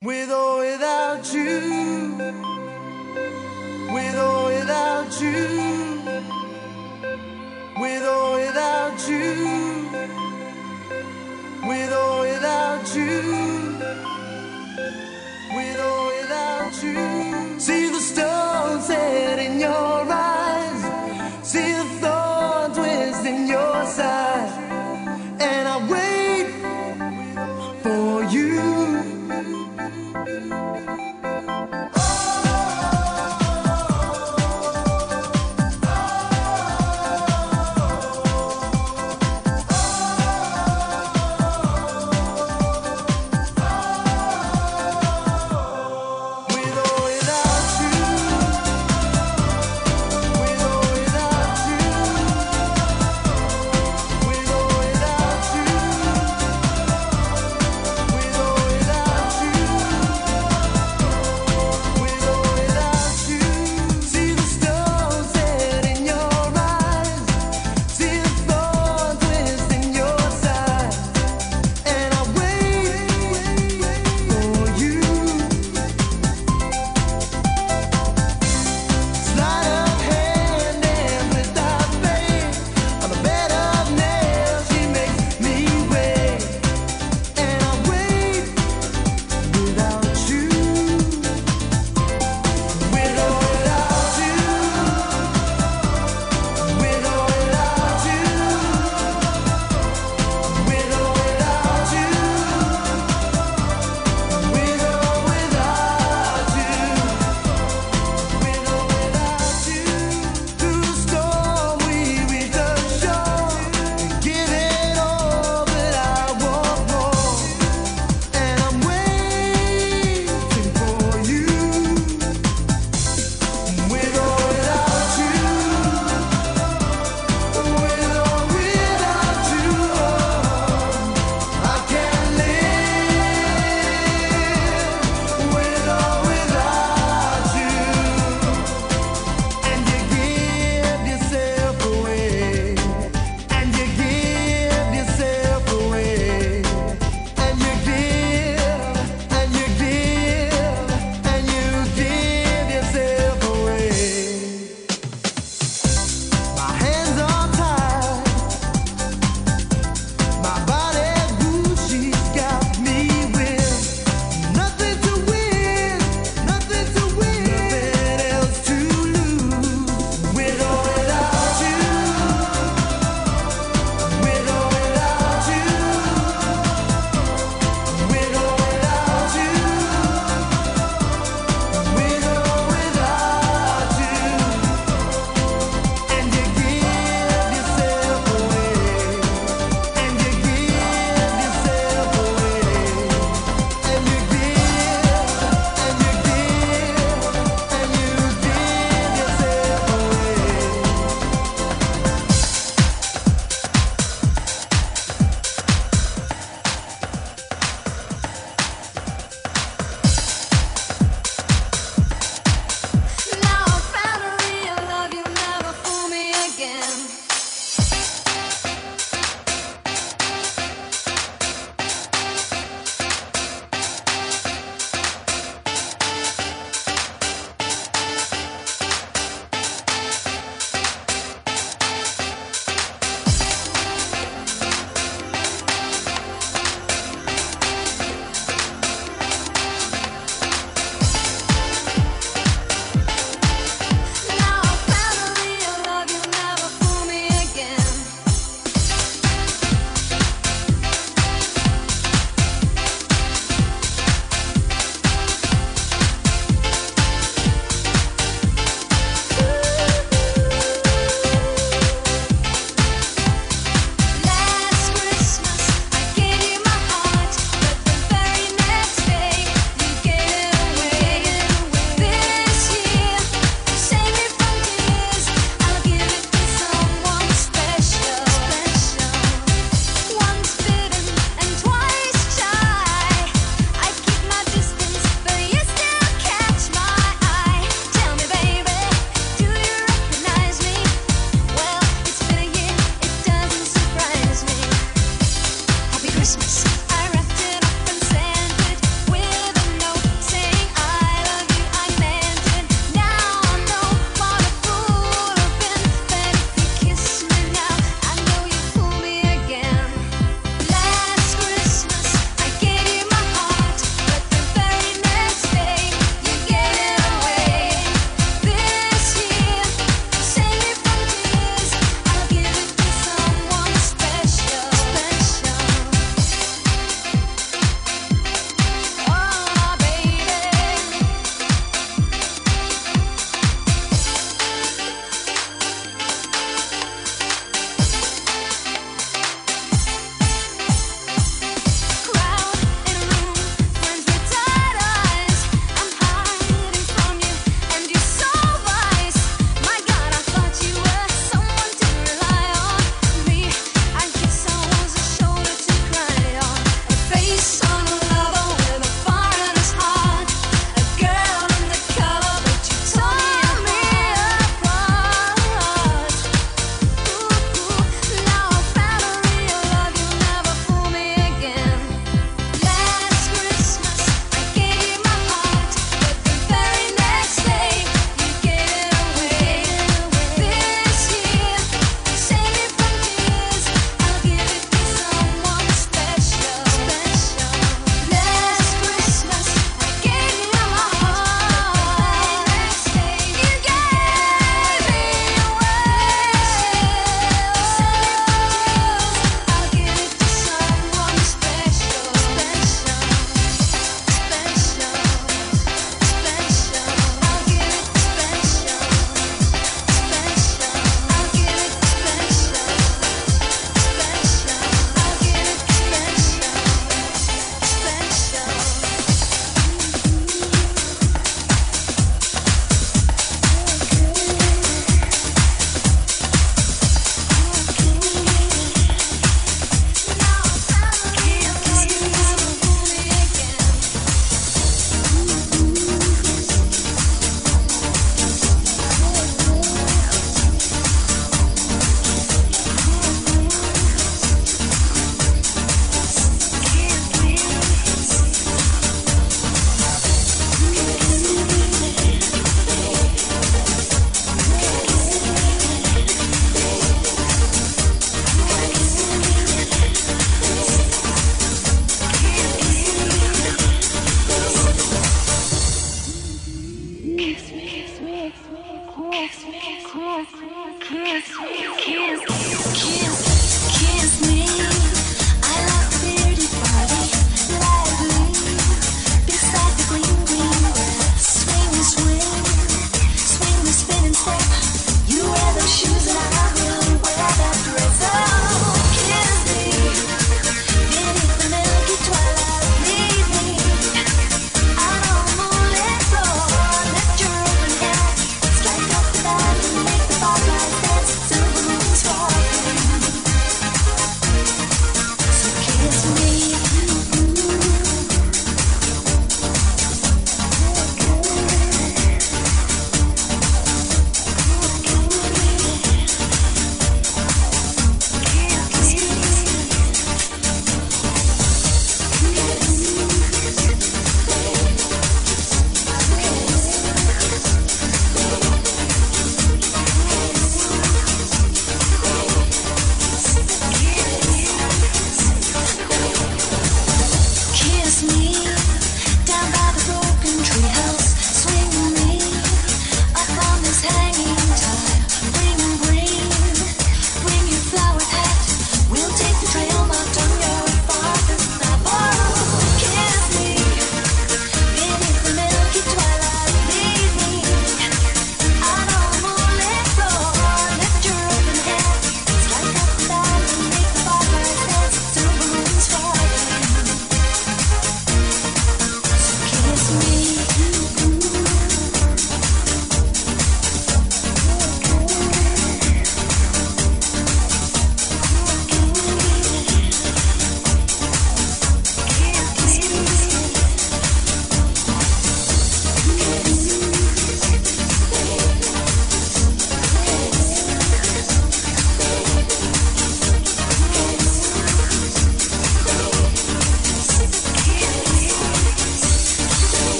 With or without you, with or without you, with or without you, with or without you.